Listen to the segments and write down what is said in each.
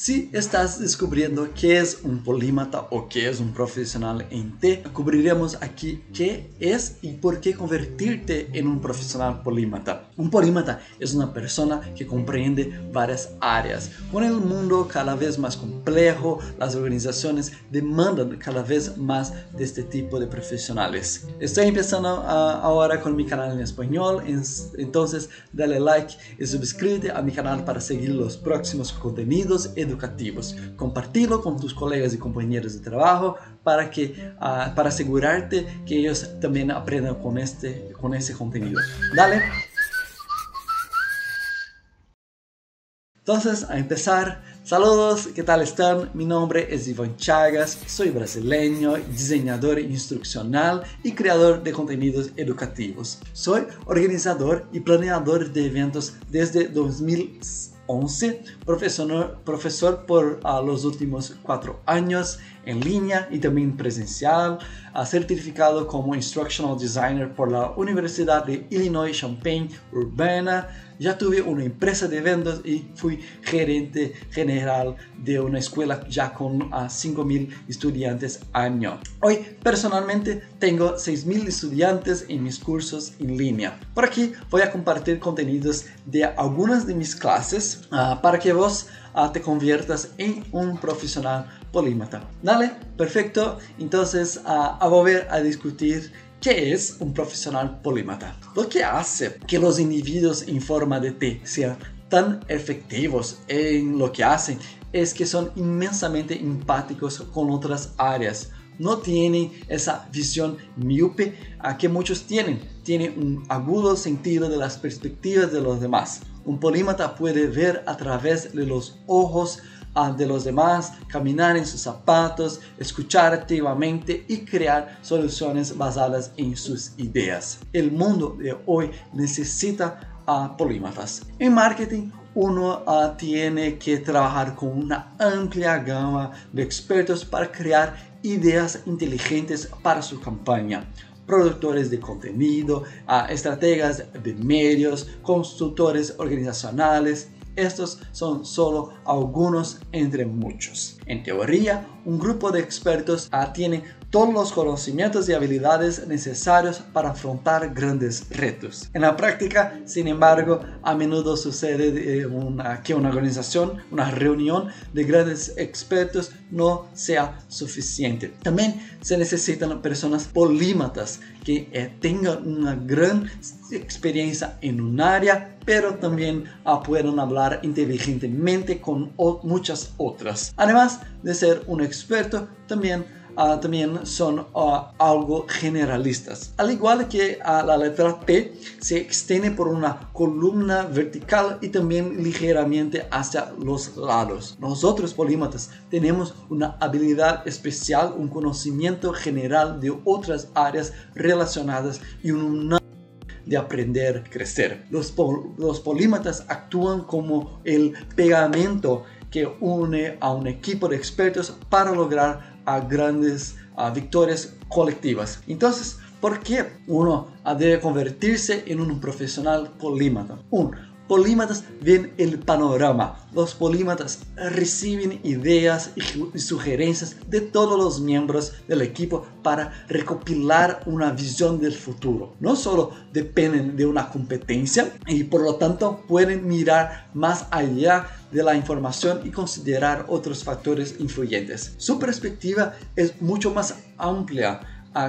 Si estás descubriendo qué es un polímata o qué es un profesional en T, cubriremos aquí qué es y por qué convertirte en un profesional polímata. Un polímata es una persona que comprende varias áreas. Con el mundo cada vez más complejo, las organizaciones demandan cada vez más de este tipo de profesionales. Estoy empezando ahora con mi canal en español, entonces dale like y suscríbete a mi canal para seguir los próximos contenidos educativos. Compartirlo con tus colegas y compañeros de trabajo para, que, uh, para asegurarte que ellos también aprendan con, este, con ese contenido. Dale. Entonces, a empezar, saludos, ¿qué tal están? Mi nombre es Iván Chagas, soy brasileño, diseñador instruccional y creador de contenidos educativos. Soy organizador y planeador de eventos desde 2000 11, profesor, profesor por uh, los últimos cuatro años en línea y también presencial, certificado como Instructional Designer por la Universidad de Illinois Champaign Urbana. Ya tuve una empresa de eventos y fui gerente general de una escuela ya con uh, 5.000 estudiantes año. Hoy personalmente tengo 6.000 estudiantes en mis cursos en línea. Por aquí voy a compartir contenidos de algunas de mis clases uh, para que vos uh, te conviertas en un profesional polímata. Dale, perfecto. Entonces, a volver a discutir ¿Qué es un profesional polímata? Lo que hace que los individuos en forma de T sean tan efectivos en lo que hacen es que son inmensamente empáticos con otras áreas. No tienen esa visión miope a que muchos tienen. Tienen un agudo sentido de las perspectivas de los demás. Un polímata puede ver a través de los ojos de los demás, caminar en sus zapatos, escuchar activamente y crear soluciones basadas en sus ideas. El mundo de hoy necesita a polímatas. En marketing, uno uh, tiene que trabajar con una amplia gama de expertos para crear ideas inteligentes para su campaña productores de contenido, estrategas de medios, consultores organizacionales, estos son solo algunos entre muchos. En teoría, un grupo de expertos tiene todos los conocimientos y habilidades necesarios para afrontar grandes retos. En la práctica, sin embargo, a menudo sucede eh, que una organización, una reunión de grandes expertos no sea suficiente. También se necesitan personas polímatas que eh, tengan una gran experiencia en un área, pero también uh, puedan hablar inteligentemente con muchas otras. Además de ser un experto, también uh, también son uh, algo generalistas. Al igual que uh, la letra P se extiende por una columna vertical y también ligeramente hacia los lados. Nosotros polímatas tenemos una habilidad especial, un conocimiento general de otras áreas relacionadas y un de aprender, crecer. Los, los polímatas actúan como el pegamento que une a un equipo de expertos para lograr a grandes victorias colectivas. Entonces, ¿por qué uno debe convertirse en un profesional polímata? Un, polímatas ven el panorama. Los polímatas reciben ideas y sugerencias de todos los miembros del equipo para recopilar una visión del futuro. No solo dependen de una competencia y por lo tanto pueden mirar más allá de la información y considerar otros factores influyentes. Su perspectiva es mucho más amplia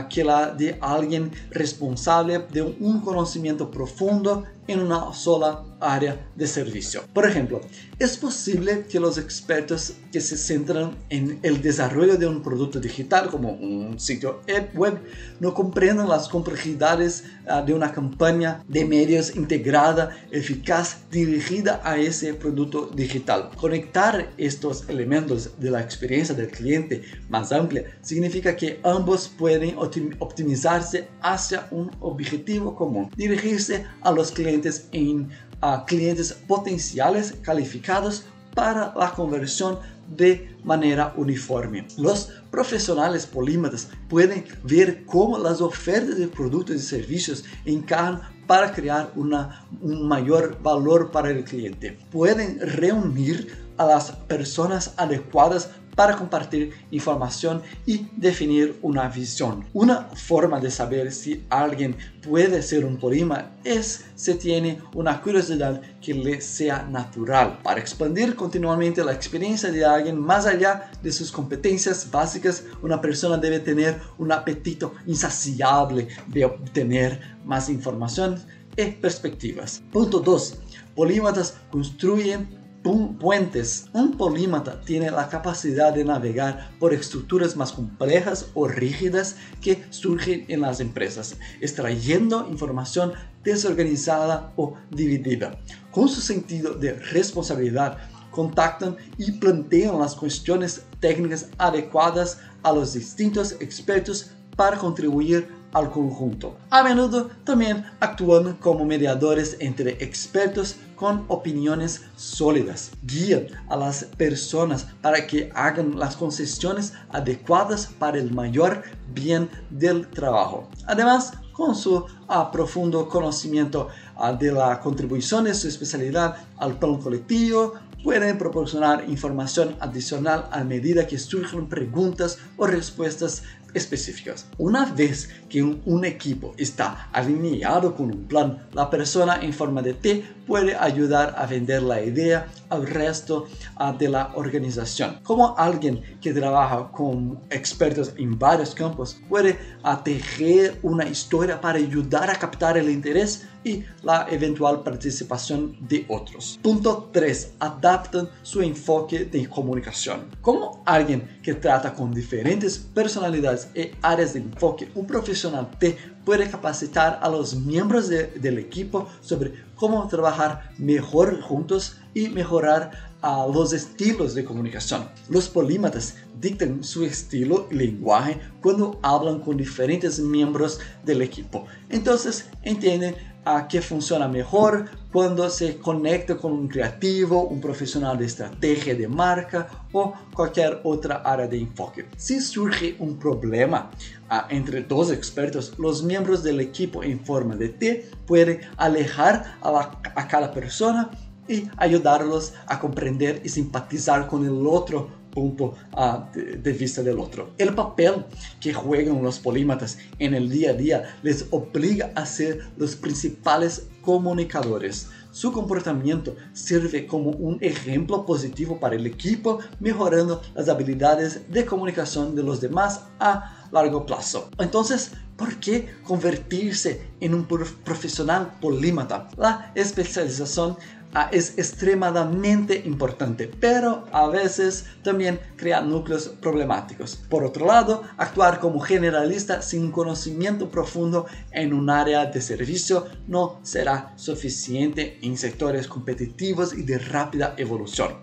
que la de alguien responsable de un conocimiento profundo en una sola área de servicio. Por ejemplo, es posible que los expertos que se centran en el desarrollo de un producto digital como un sitio web no comprendan las complejidades uh, de una campaña de medios integrada, eficaz, dirigida a ese producto digital. Conectar estos elementos de la experiencia del cliente más amplia significa que ambos pueden optimizarse hacia un objetivo común, dirigirse a los clientes en a clientes potenciales calificados para la conversión de manera uniforme. Los profesionales polímatas pueden ver cómo las ofertas de productos y servicios encajan para crear una, un mayor valor para el cliente. Pueden reunir a las personas adecuadas para compartir información y definir una visión. Una forma de saber si alguien puede ser un polímata es si tiene una curiosidad que le sea natural. Para expandir continuamente la experiencia de alguien más allá de sus competencias básicas, una persona debe tener un apetito insaciable de obtener más información y perspectivas. Punto 2. Polímatas construyen puentes. Un polímata tiene la capacidad de navegar por estructuras más complejas o rígidas que surgen en las empresas, extrayendo información desorganizada o dividida. Con su sentido de responsabilidad, contactan y plantean las cuestiones técnicas adecuadas a los distintos expertos para contribuir al conjunto. A menudo también actúan como mediadores entre expertos con opiniones sólidas. Guían a las personas para que hagan las concesiones adecuadas para el mayor bien del trabajo. Además, con su uh, profundo conocimiento uh, de la contribución de su especialidad al plan colectivo, pueden proporcionar información adicional a medida que surgen preguntas o respuestas específicas. Una vez que un, equipo está alineado con un plan, la persona en forma de T puede ayudar a vender la idea al resto uh, de la organización. Como alguien que trabaja con expertos en varios campos puede tejer una historia para ayudar a captar el interés y la eventual participación de otros. Punto 3. Adaptan su enfoque de comunicación. Como alguien que trata con diferentes personalidades y áreas de enfoque, un profesional T puede capacitar a los miembros del equipo sobre cómo trabajar mejor juntos y mejorar los estilos de comunicación. Los polímatas dictan su estilo y lenguaje cuando hablan con diferentes miembros del equipo. Entonces entienden a qué funciona mejor cuando se conecta con un creativo, un profesional de estrategia de marca o cualquier otra área de enfoque. Si surge un problema uh, entre dos expertos, los miembros del equipo en forma de T pueden alejar a cada persona y ayudarlos a comprender y simpatizar con el otro punto uh, de, de, vista del otro. El papel que juegan los polímatas en el día a día les obliga a ser los principales comunicadores. Su comportamiento sirve como un ejemplo positivo para el equipo, mejorando las habilidades de comunicación de los demás a largo plazo. Entonces, ¿por qué convertirse en un profesional polímata? La especialización Ah, es extremadamente importante, pero a veces también crea núcleos problemáticos. Por otro lado, actuar como generalista sin conocimiento profundo en un área de servicio no será suficiente en sectores competitivos y de rápida evolución.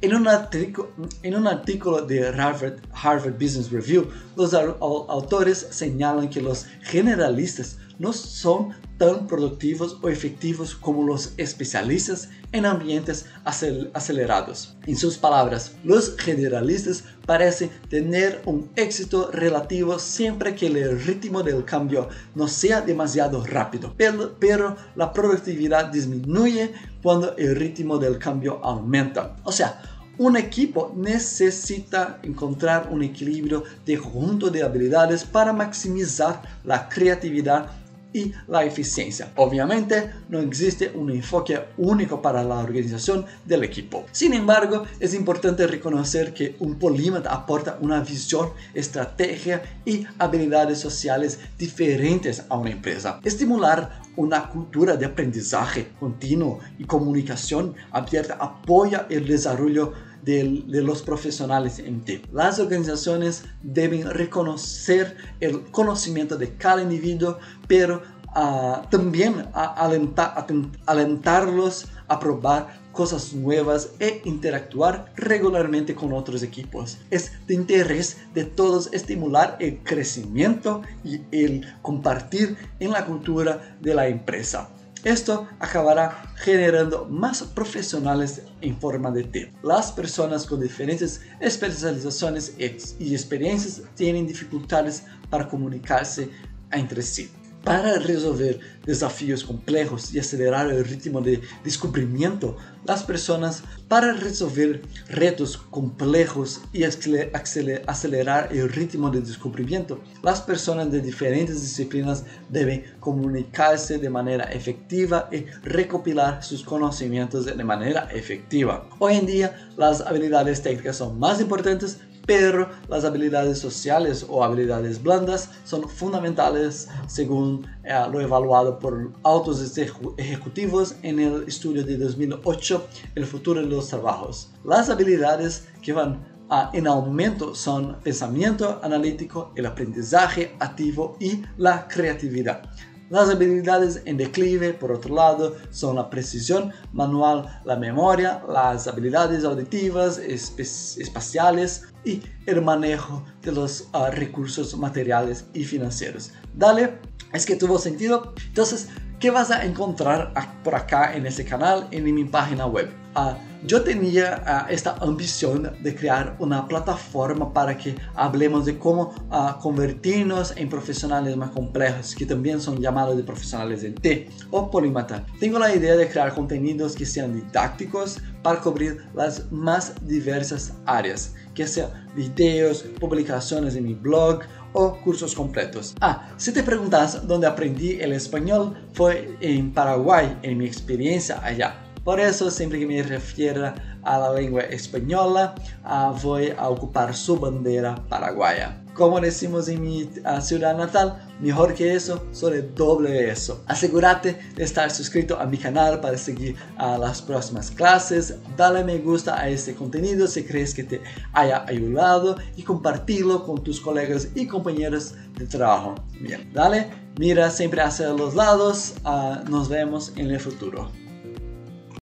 En un, en un artículo de Harvard, Harvard Business Review, los autores señalan que los generalistas no son tan productivos o efectivos como los especialistas en ambientes acelerados. En sus palabras, los generalistas parecen tener un éxito relativo siempre que el ritmo del cambio no sea demasiado rápido, pero, la productividad disminuye cuando el ritmo del cambio aumenta. O sea, un equipo necesita encontrar un equilibrio de conjunto de habilidades para maximizar la creatividad y la eficiencia. Obviamente no existe un enfoque único para la organización del equipo. Sin embargo, es importante reconocer que un polímata aporta una visión, estrategia y habilidades sociales diferentes a una empresa. Estimular una cultura de aprendizaje continuo y comunicación abierta apoya el desarrollo de, los profesionales en TIP. Las organizaciones deben reconocer el conocimiento de cada individuo, pero uh, también alentar, alentarlos a probar cosas nuevas e interactuar regularmente con otros equipos. Es de interés de todos estimular el crecimiento y el compartir en la cultura de la empresa. Esto acabará generando más profesionales en forma de T. Las personas con diferentes especializaciones y experiencias tienen dificultades para comunicarse entre sí. Para resolver desafíos complejos y acelerar el ritmo de descubrimiento, las personas, para resolver retos complejos y acelerar el ritmo de descubrimiento, las personas de diferentes disciplinas deben comunicarse de manera efectiva y recopilar sus conocimientos de manera efectiva. Hoy en día, las habilidades técnicas son más importantes pero las habilidades sociales o habilidades blandas son fundamentales según eh, lo evaluado por autos ejecutivos en el estudio de 2008, El futuro de los trabajos. Las habilidades que van en aumento son pensamiento analítico, el aprendizaje activo y la creatividad. Las habilidades en declive, por otro lado, son la precisión manual, la memoria, las habilidades auditivas, espaciales y el manejo de los ah, recursos materiales y financieros. Dale, es que tuvo sentido. Entonces, ¿qué vas a encontrar por acá en este canal, en mi página web? Uh, yo tenía uh, esta ambición de crear una plataforma para que hablemos de cómo uh, convertirnos en profesionales más complejos, que también son llamados de profesionales en T o polímata. Tengo la idea de crear contenidos que sean didácticos para cubrir las más diversas áreas, que sean videos, publicaciones en mi blog, o cursos completos. Ah, si te preguntas dónde aprendí el español, fue en Paraguay, en mi experiencia allá. Por eso, siempre que me refiero a la lengua española, uh, voy a ocupar su bandera paraguaya. Como decimos en mi ciudad natal, mejor que eso, solo doble eso. Asegúrate de estar suscrito a mi canal para seguir uh, las próximas clases. Dale me gusta a este contenido si crees que te haya ayudado y compartirlo con tus colegas y compañeros de trabajo. Bien, dale, mira siempre hacia los lados. nos vemos en el futuro.